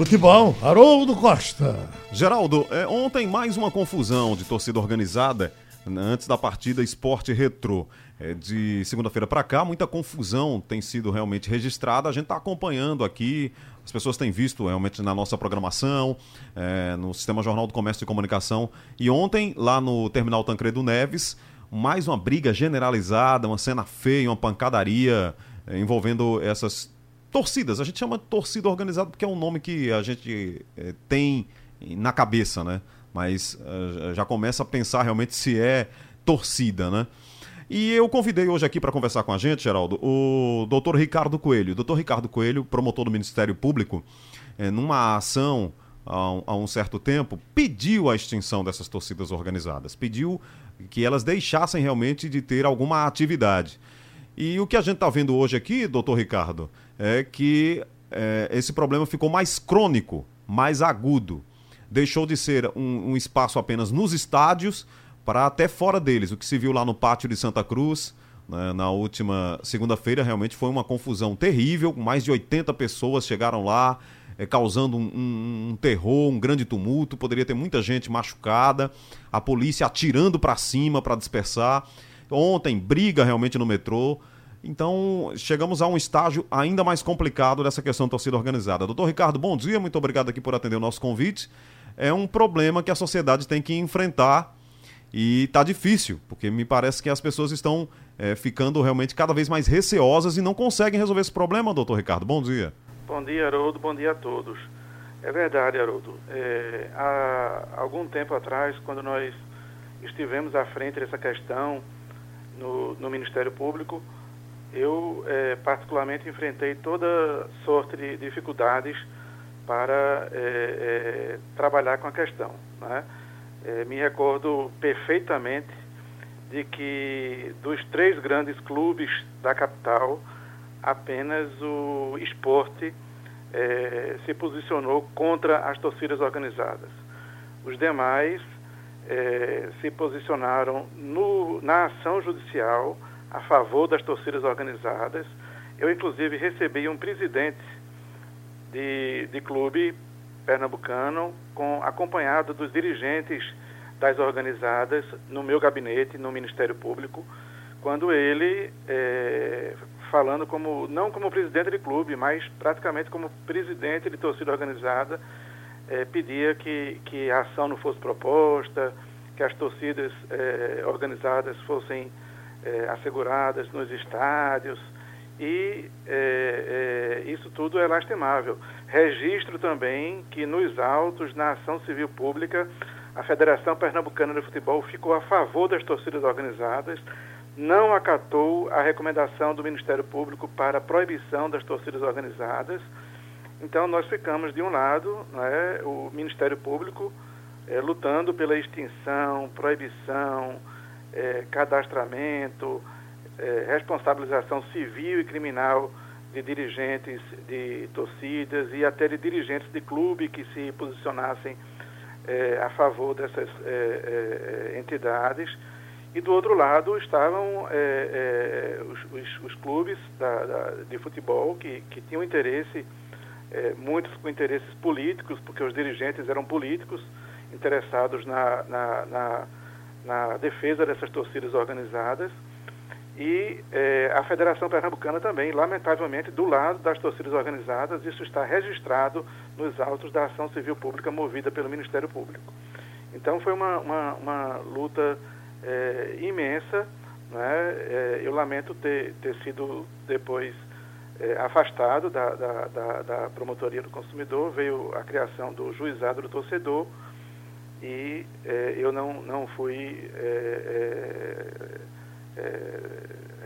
Futebol, Haroldo Costa. Geraldo, é, ontem mais uma confusão de torcida organizada né, antes da partida Esporte Retrô. É, de segunda-feira para cá, muita confusão tem sido realmente registrada. A gente está acompanhando aqui, as pessoas têm visto realmente na nossa programação, é, no Sistema Jornal do Comércio e Comunicação. E ontem, lá no Terminal Tancredo Neves, mais uma briga generalizada, uma cena feia, uma pancadaria é, envolvendo essas torcidas. A gente chama de torcida organizada porque é um nome que a gente é, tem na cabeça, né? Mas uh, já começa a pensar realmente se é torcida, né? E eu convidei hoje aqui para conversar com a gente, Geraldo, o doutor Ricardo Coelho. Doutor Ricardo Coelho, promotor do Ministério Público, é, numa ação há um, certo tempo, pediu a extinção dessas torcidas organizadas, pediu que elas deixassem realmente de ter alguma atividade. E o que a gente está vendo hoje aqui, doutor Ricardo, é que é, esse problema ficou mais crônico, mais agudo. Deixou de ser um, um espaço apenas nos estádios para até fora deles. O que se viu lá no pátio de Santa Cruz, né, na última segunda-feira, realmente foi uma confusão terrível. Mais de 80 pessoas chegaram lá, é, causando um, um, um, terror, um grande tumulto. Poderia ter muita gente machucada, a polícia atirando para cima para dispersar. Ontem, briga realmente no metrô. Então, chegamos a um estágio ainda mais complicado dessa questão da torcida organizada. Doutor Ricardo, bom dia, muito obrigado aqui por atender o nosso convite. É um problema que a sociedade tem que enfrentar e tá difícil, porque me parece que as pessoas estão é, ficando realmente cada vez mais receosas e não conseguem resolver esse problema, doutor Ricardo. Bom dia. Bom dia, Haroldo. Bom dia a todos. É verdade, Haroldo. É, há algum tempo atrás, quando nós estivemos à frente dessa questão no, no Ministério Público, eu é, particularmente enfrentei toda sorte de dificuldades para é, é, trabalhar com a questão. Né? É, me recordo perfeitamente de que dos três grandes clubes da capital, apenas o esporte é, se posicionou contra as torcidas organizadas. Os demais é, se posicionaram no, na ação judicial a favor das torcidas organizadas. Eu, inclusive, recebi um presidente de, de clube pernambucano, com, acompanhado dos dirigentes das organizadas no meu gabinete, no Ministério Público, quando ele, é, falando como, não como presidente de clube, mas praticamente como presidente de torcida organizada, é, pedia que, que a ação não fosse proposta, que as torcidas é, organizadas fossem é, asseguradas nos estádios, e é, é, isso tudo é lastimável. Registro também que nos autos, na ação civil pública, a Federação Pernambucana de Futebol ficou a favor das torcidas organizadas, não acatou a recomendação do Ministério Público para a proibição das torcidas organizadas. Então, nós ficamos, de um lado, né, o Ministério Público é, lutando pela extinção, proibição, é, cadastramento, é, responsabilização civil e criminal de dirigentes de torcidas e até de dirigentes de clube que se posicionassem é, a favor dessas é, é entidades. E do outro lado estavam é, os, os, os, clubes da, da, de futebol que, que tinham interesse, muitos com interesses políticos, porque os dirigentes eram políticos, interessados na, na, na, na defesa dessas torcidas organizadas e é, a Federação Pernambucana também, lamentavelmente, do lado das torcidas organizadas, isso está registrado nos autos da ação civil pública movida pelo Ministério Público. Então foi uma, uma, uma luta é, imensa, né? É, eu lamento ter, ter sido depois afastado da, da, da, da, promotoria do consumidor, veio a criação do juizado do torcedor e eu não, não fui é,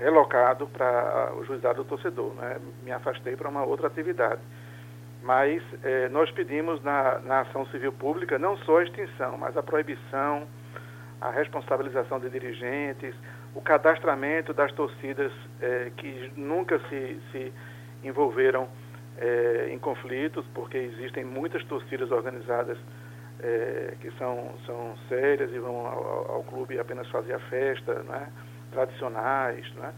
relocado para o juizado do torcedor, né? me afastei para uma outra atividade. Mas é, nós pedimos na, na ação civil pública não só a extinção, mas a proibição, a responsabilização de dirigentes, o cadastramento das torcidas é, que nunca se, se envolveram é, em conflitos, porque existem muitas torcidas organizadas é, que são, são sérias e vão ao, ao clube apenas fazer a festa, não é? tradicionais, né?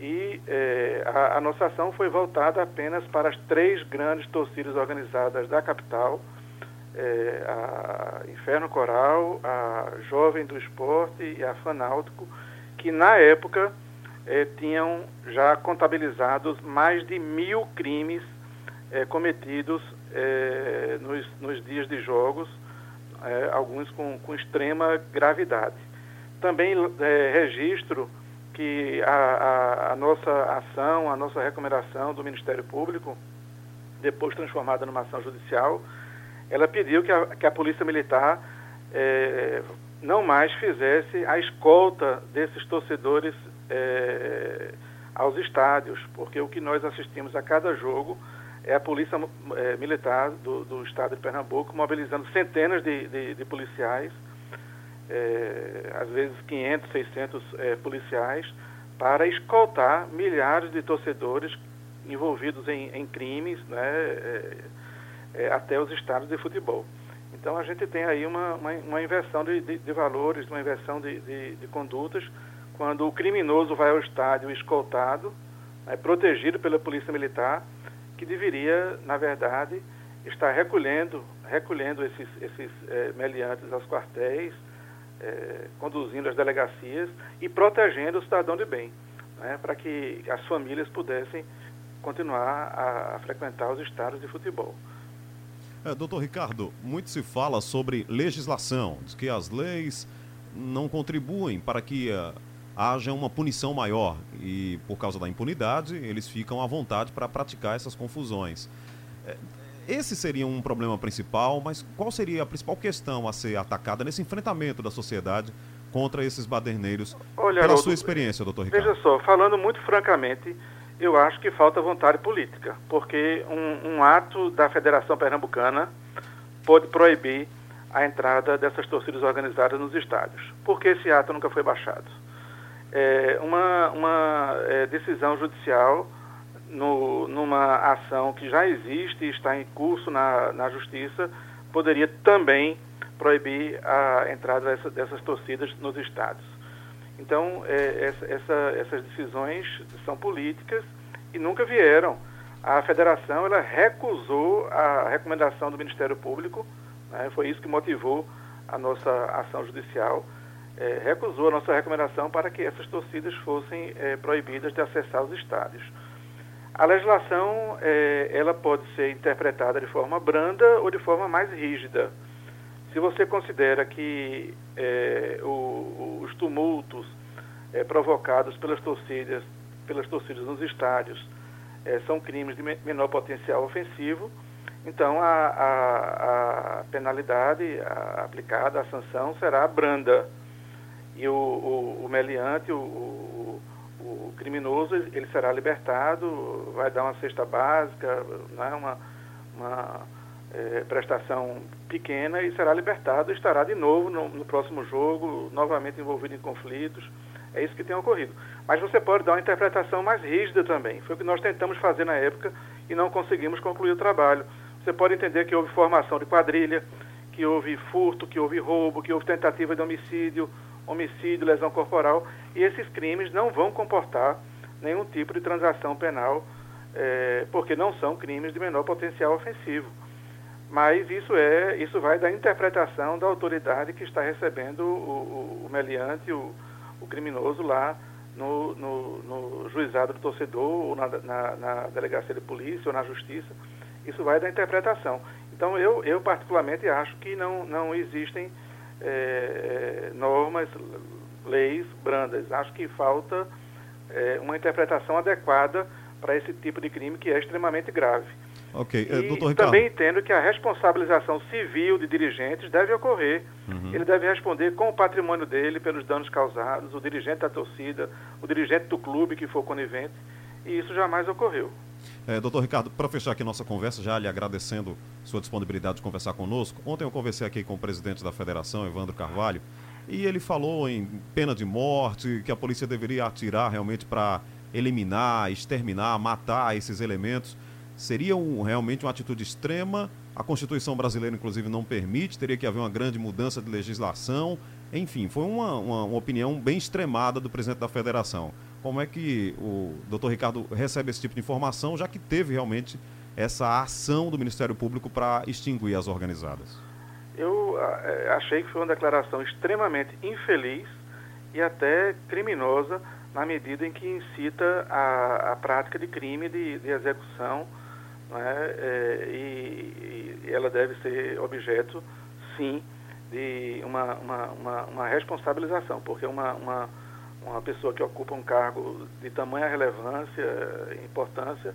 e é, a, a, nossa ação foi voltada apenas para as três grandes torcidas organizadas da capital, é, a Inferno Coral, a Jovem do Esporte e a Fanáutico, que na época é, tinham já contabilizados mais de mil crimes é, cometidos nos, nos, dias de jogos, alguns com, com, extrema gravidade. Também registro que a, a, a, nossa ação, a nossa recomendação do Ministério Público, depois transformada numa ação judicial, ela pediu que a, que a Polícia Militar é, não mais fizesse a escolta desses torcedores é, aos estádios, porque o que nós assistimos a cada jogo é a Polícia é, Militar do, do, Estado de Pernambuco mobilizando centenas de, de, de policiais é, às vezes 500, 600 é, policiais, para escoltar milhares de torcedores envolvidos em, em crimes né, é, é, até os estados de futebol. Então a gente tem aí uma, uma, uma inversão de, de, valores, uma inversão de, de, condutas, quando o criminoso vai ao estádio escoltado, né, protegido pela polícia militar, que deveria, na verdade, estar recolhendo, recolhendo esses, esses é, meliantes aos quartéis, é, conduzindo as delegacias e protegendo o cidadão de bem, né, para que as famílias pudessem continuar a, a frequentar os estádios de futebol. É, doutor Ricardo, muito se fala sobre legislação, diz que as leis não contribuem para que uh, haja uma punição maior e, por causa da impunidade, eles ficam à vontade para praticar essas confusões. É, esse seria um problema principal, mas qual seria a principal questão a ser atacada nesse enfrentamento da sociedade contra esses baderneiros? Olha, pela sua experiência, doutor Ricardo. Veja só, falando muito francamente, eu acho que falta vontade política, porque um, um ato da Federação Pernambucana pode proibir a entrada dessas torcidas organizadas nos estádios. Por que esse ato nunca foi baixado? É, uma uma é, decisão judicial no, numa ação que já existe e está em curso na, na Justiça, poderia também proibir a entrada dessa, dessas torcidas nos estados. Então, é, essa, essa, essas decisões são políticas e nunca vieram. A federação ela recusou a recomendação do Ministério Público, né, foi isso que motivou a nossa ação judicial, é, recusou a nossa recomendação para que essas torcidas fossem é, proibidas de acessar os estádios. A legislação é, ela pode ser interpretada de forma branda ou de forma mais rígida. Se você considera que é, o, os tumultos é, provocados pelas torcidas, pelas torcidas nos estádios é, são crimes de menor potencial ofensivo, então a, a, a penalidade aplicada, a sanção será branda. E o, o, o meliante, o, o criminoso ele será libertado, vai dar uma cesta básica, né, uma, uma é, prestação pequena e será libertado estará de novo no, no, próximo jogo, novamente envolvido em conflitos. É isso que tem ocorrido. Mas você pode dar uma interpretação mais rígida também. Foi o que nós tentamos fazer na época e não conseguimos concluir o trabalho. Você pode entender que houve formação de quadrilha, que houve furto, que houve roubo, que houve tentativa de homicídio, homicídio, lesão corporal, e esses crimes não vão comportar nenhum tipo de transação penal, é, porque não são crimes de menor potencial ofensivo. Mas isso é, isso vai da interpretação da autoridade que está recebendo o, o, o meliante, o, o, criminoso lá no, no, no, juizado do torcedor, ou na, na, na, delegacia de polícia, ou na justiça. Isso vai da interpretação. Então eu, eu particularmente acho que não, não existem é, normas, leis brandas. Acho que falta é, uma interpretação adequada para esse tipo de crime que é extremamente grave. Ok, e doutor também entendo que a responsabilização civil de dirigentes deve ocorrer. Uhum. Ele deve responder com o patrimônio dele pelos danos causados, o dirigente da torcida, o dirigente do clube que for conivente, e isso jamais ocorreu. É, doutor Ricardo, para fechar aqui nossa conversa, já lhe agradecendo sua disponibilidade de conversar conosco. Ontem eu conversei aqui com o presidente da federação, Evandro Carvalho, e ele falou em pena de morte, que a polícia deveria atirar realmente para eliminar, exterminar, matar esses elementos. Seria um, realmente uma atitude extrema. A Constituição brasileira, inclusive, não permite, teria que haver uma grande mudança de legislação. Enfim, foi uma, uma, uma opinião bem extremada do presidente da federação. Como é que o doutor Ricardo recebe esse tipo de informação, já que teve realmente essa ação do Ministério Público para extinguir as organizadas? Eu é, achei que foi uma declaração extremamente infeliz e até criminosa na medida em que incita a, a prática de crime de, de execução né, é, e, e, ela deve ser objeto, sim, de uma, uma, uma, uma responsabilização, porque uma, uma, uma pessoa que ocupa um cargo de tamanha relevância e importância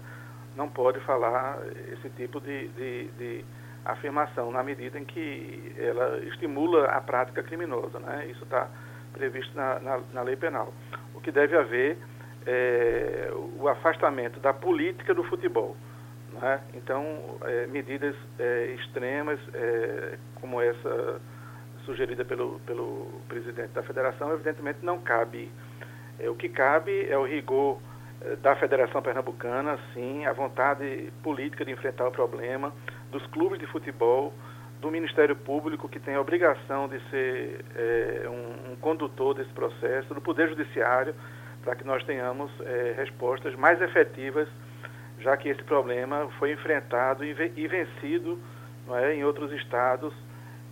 não pode falar esse tipo de, de, de, afirmação na medida em que ela estimula a prática criminosa. Né? Isso está previsto na, na, na, lei penal. O que deve haver é o afastamento da política do futebol. Né? Então, é, medidas é, extremas, é, como essa sugerida pelo, pelo presidente da federação, evidentemente não cabe. É, o que cabe é o rigor é, da Federação Pernambucana, sim, a vontade política de enfrentar o problema, dos clubes de futebol, do Ministério Público, que tem a obrigação de ser é, um, um, condutor desse processo, do Poder Judiciário, para que nós tenhamos é, respostas mais efetivas já que esse problema foi enfrentado e, vencido é, em outros estados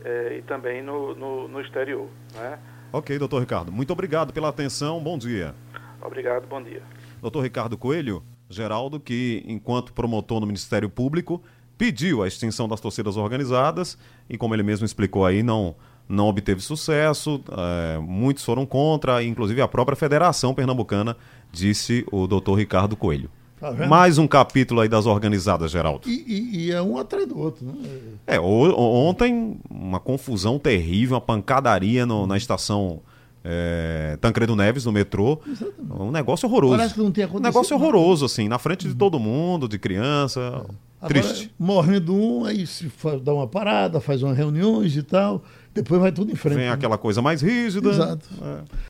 é, e também no, no, no exterior. É? Ok, doutor Ricardo. Muito obrigado pela atenção. Bom dia. Obrigado, bom dia. Doutor Ricardo Coelho, Geraldo, que enquanto promotor no Ministério Público, pediu a extinção das torcidas organizadas e, como ele mesmo explicou aí, não, não obteve sucesso, é, muitos foram contra, inclusive a própria Federação Pernambucana, disse o doutor Ricardo Coelho. Tá Mais um capítulo aí das organizadas, Geraldo. E, e, e, é um atrás do outro, né? É, ontem uma confusão terrível, uma pancadaria no, na estação é, Tancredo Neves, no metrô. Exatamente. Um negócio horroroso. Parece que não tinha acontecido. Um negócio horroroso, assim, na frente de todo mundo, de criança. É. Triste. morrendo um, aí se dá uma parada, faz umas reuniões e tal, depois vai tudo em frente. Vem né? aquela coisa mais rígida. Exato. É.